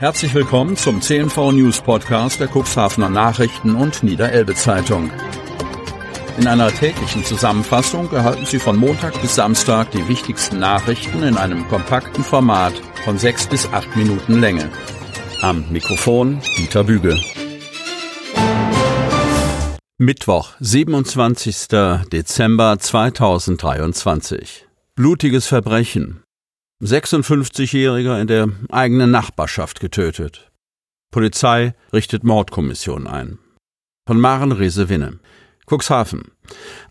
Herzlich willkommen zum CNV News Podcast der Cuxhavener Nachrichten und Niederelbe Zeitung. In einer täglichen Zusammenfassung erhalten Sie von Montag bis Samstag die wichtigsten Nachrichten in einem kompakten Format von sechs bis acht Minuten Länge. Am Mikrofon Dieter Bügel. Mittwoch, 27. Dezember 2023. Blutiges Verbrechen. 56-Jähriger in der eigenen Nachbarschaft getötet. Polizei richtet Mordkommission ein. Von Maren Resewinne. Cuxhaven.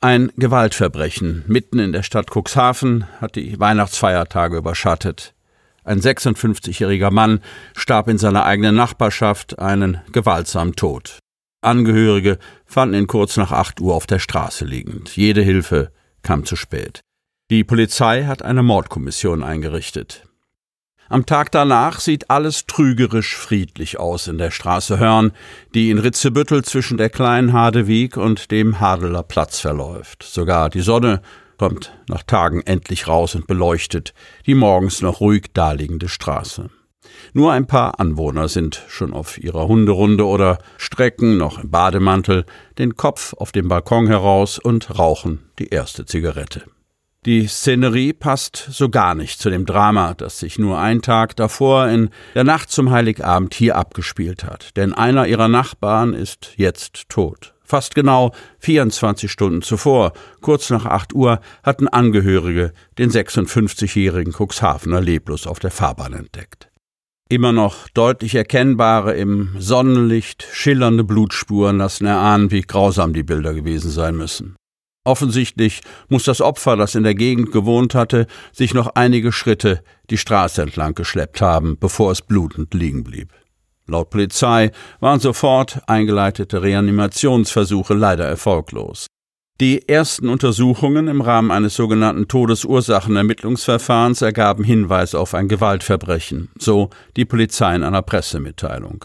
Ein Gewaltverbrechen mitten in der Stadt Cuxhaven hat die Weihnachtsfeiertage überschattet. Ein 56-jähriger Mann starb in seiner eigenen Nachbarschaft einen gewaltsamen Tod. Angehörige fanden ihn kurz nach 8 Uhr auf der Straße liegend. Jede Hilfe kam zu spät. Die Polizei hat eine Mordkommission eingerichtet. Am Tag danach sieht alles trügerisch friedlich aus in der Straße Hörn, die in Ritzebüttel zwischen der kleinen Hadewieg und dem Hadeler Platz verläuft. Sogar die Sonne kommt nach Tagen endlich raus und beleuchtet die morgens noch ruhig daliegende Straße. Nur ein paar Anwohner sind schon auf ihrer Hunderunde oder strecken noch im Bademantel den Kopf auf dem Balkon heraus und rauchen die erste Zigarette. Die Szenerie passt so gar nicht zu dem Drama, das sich nur einen Tag davor in der Nacht zum Heiligabend hier abgespielt hat. Denn einer ihrer Nachbarn ist jetzt tot. Fast genau 24 Stunden zuvor, kurz nach 8 Uhr, hatten Angehörige den 56-jährigen Cuxhavener leblos auf der Fahrbahn entdeckt. Immer noch deutlich erkennbare, im Sonnenlicht schillernde Blutspuren lassen erahnen, wie grausam die Bilder gewesen sein müssen. Offensichtlich muss das Opfer, das in der Gegend gewohnt hatte, sich noch einige Schritte die Straße entlang geschleppt haben, bevor es blutend liegen blieb. Laut Polizei waren sofort eingeleitete Reanimationsversuche leider erfolglos. Die ersten Untersuchungen im Rahmen eines sogenannten Todesursachenermittlungsverfahrens ergaben Hinweise auf ein Gewaltverbrechen, so die Polizei in einer Pressemitteilung.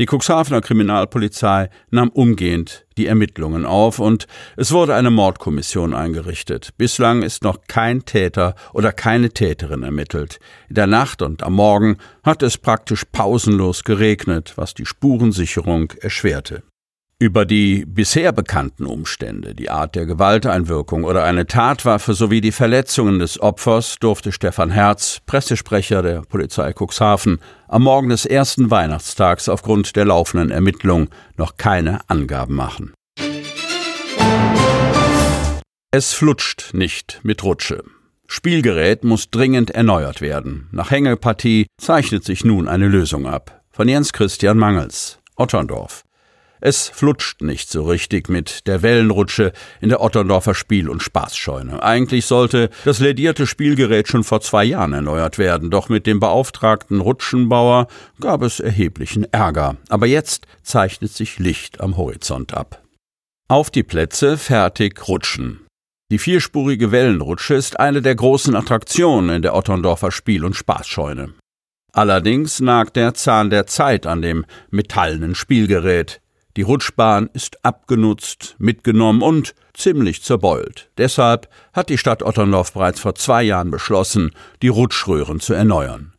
Die Cuxhavener Kriminalpolizei nahm umgehend die Ermittlungen auf und es wurde eine Mordkommission eingerichtet. Bislang ist noch kein Täter oder keine Täterin ermittelt. In der Nacht und am Morgen hat es praktisch pausenlos geregnet, was die Spurensicherung erschwerte. Über die bisher bekannten Umstände, die Art der Gewalteinwirkung oder eine Tatwaffe sowie die Verletzungen des Opfers durfte Stefan Herz, Pressesprecher der Polizei Cuxhaven, am Morgen des ersten Weihnachtstags aufgrund der laufenden Ermittlung noch keine Angaben machen. Es flutscht nicht mit Rutsche. Spielgerät muss dringend erneuert werden. Nach Hängepartie zeichnet sich nun eine Lösung ab. Von Jens Christian Mangels, Otterndorf. Es flutscht nicht so richtig mit der Wellenrutsche in der Otterndorfer Spiel- und Spaßscheune. Eigentlich sollte das ledierte Spielgerät schon vor zwei Jahren erneuert werden, doch mit dem beauftragten Rutschenbauer gab es erheblichen Ärger. Aber jetzt zeichnet sich Licht am Horizont ab. Auf die Plätze fertig rutschen. Die vierspurige Wellenrutsche ist eine der großen Attraktionen in der Otterndorfer Spiel- und Spaßscheune. Allerdings nagt der Zahn der Zeit an dem metallenen Spielgerät. Die Rutschbahn ist abgenutzt, mitgenommen und ziemlich zerbeult. Deshalb hat die Stadt Otterndorf bereits vor zwei Jahren beschlossen, die Rutschröhren zu erneuern.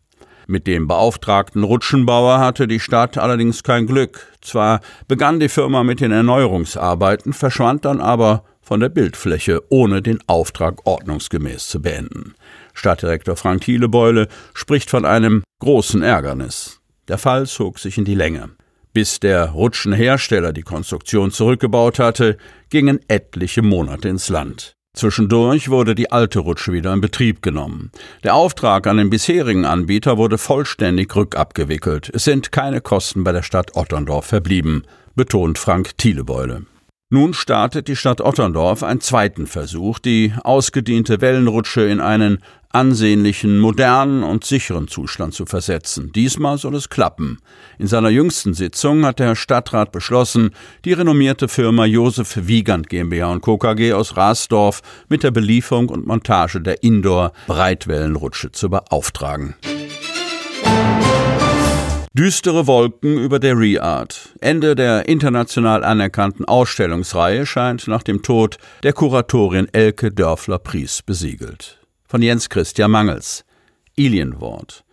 Mit dem beauftragten Rutschenbauer hatte die Stadt allerdings kein Glück. Zwar begann die Firma mit den Erneuerungsarbeiten, verschwand dann aber von der Bildfläche, ohne den Auftrag ordnungsgemäß zu beenden. Stadtdirektor Frank Thielebeule spricht von einem großen Ärgernis. Der Fall zog sich in die Länge. Bis der Rutschenhersteller die Konstruktion zurückgebaut hatte, gingen etliche Monate ins Land. Zwischendurch wurde die alte Rutsche wieder in Betrieb genommen. Der Auftrag an den bisherigen Anbieter wurde vollständig rückabgewickelt. Es sind keine Kosten bei der Stadt Otterndorf verblieben, betont Frank Thielebeule. Nun startet die Stadt Otterndorf einen zweiten Versuch, die ausgediente Wellenrutsche in einen ansehnlichen, modernen und sicheren Zustand zu versetzen. Diesmal soll es klappen. In seiner jüngsten Sitzung hat der Stadtrat beschlossen, die renommierte Firma Josef Wiegand GmbH und Co. KG aus Rasdorf mit der Belieferung und Montage der Indoor-Breitwellenrutsche zu beauftragen. Düstere Wolken über der Reart. Ende der international anerkannten Ausstellungsreihe scheint nach dem Tod der Kuratorin Elke Dörfler-Pries besiegelt. Von Jens Christian Mangels. Ilienwort.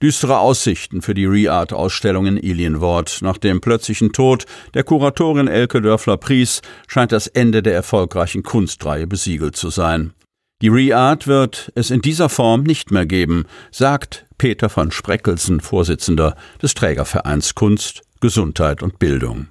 Düstere Aussichten für die Re-Art-Ausstellung in Ilienwort. Nach dem plötzlichen Tod der Kuratorin Elke Dörfler-Pries scheint das Ende der erfolgreichen Kunstreihe besiegelt zu sein. Die Re-Art wird es in dieser Form nicht mehr geben, sagt Peter von Spreckelsen, Vorsitzender des Trägervereins Kunst, Gesundheit und Bildung.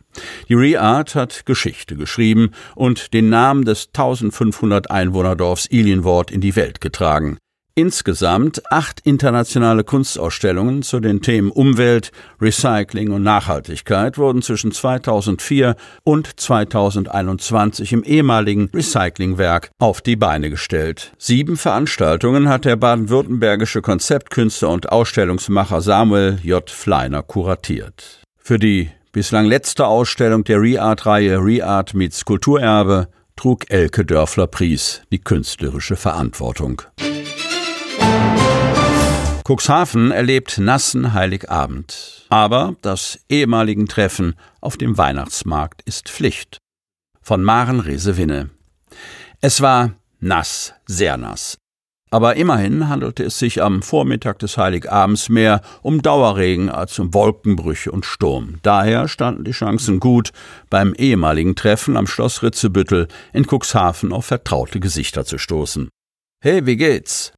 Die Re-Art hat Geschichte geschrieben und den Namen des 1500 Einwohnerdorfs Ilienwort in die Welt getragen. Insgesamt acht internationale Kunstausstellungen zu den Themen Umwelt, Recycling und Nachhaltigkeit wurden zwischen 2004 und 2021 im ehemaligen Recyclingwerk auf die Beine gestellt. Sieben Veranstaltungen hat der baden-württembergische Konzeptkünstler und Ausstellungsmacher Samuel J. Fleiner kuratiert. Für die bislang letzte Ausstellung der Reart-Reihe Reart meets Kulturerbe trug Elke Dörfler-Pries die künstlerische Verantwortung. Cuxhaven erlebt nassen Heiligabend. Aber das ehemaligen Treffen auf dem Weihnachtsmarkt ist Pflicht. Von Maren Resewinne. Es war nass, sehr nass. Aber immerhin handelte es sich am Vormittag des Heiligabends mehr um Dauerregen als um Wolkenbrüche und Sturm. Daher standen die Chancen gut, beim ehemaligen Treffen am Schloss Ritzebüttel in Cuxhaven auf vertraute Gesichter zu stoßen. Hey, wie geht's?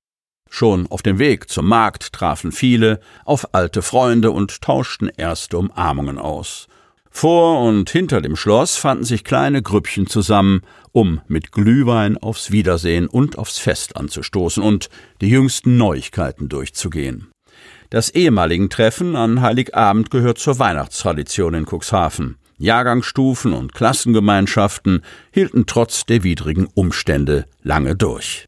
Schon auf dem Weg zum Markt trafen viele auf alte Freunde und tauschten erste Umarmungen aus. Vor und hinter dem Schloss fanden sich kleine Grüppchen zusammen, um mit Glühwein aufs Wiedersehen und aufs Fest anzustoßen und die jüngsten Neuigkeiten durchzugehen. Das ehemaligen Treffen an Heiligabend gehört zur Weihnachtstradition in Cuxhaven. Jahrgangsstufen und Klassengemeinschaften hielten trotz der widrigen Umstände lange durch.